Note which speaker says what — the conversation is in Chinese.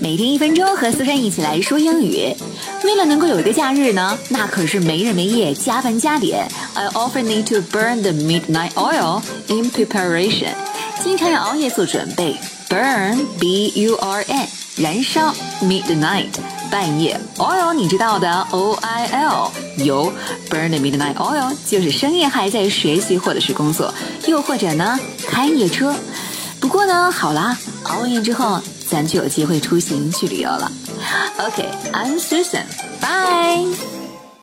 Speaker 1: 每天一分钟和苏珊一起来说英语。为了能够有一个假日呢，那可是没日没夜加班加点。I often need to burn the midnight oil in preparation，经常要熬夜做准备。Burn b u r n，燃烧 midnight，半夜 oil 你知道的 o i l 油 burn the midnight oil 就是深夜还在学习或者是工作，又或者呢开夜车。不过呢，好啦，熬完夜之后。咱就有机会出行去旅游了。OK，I'm Susan，Bye。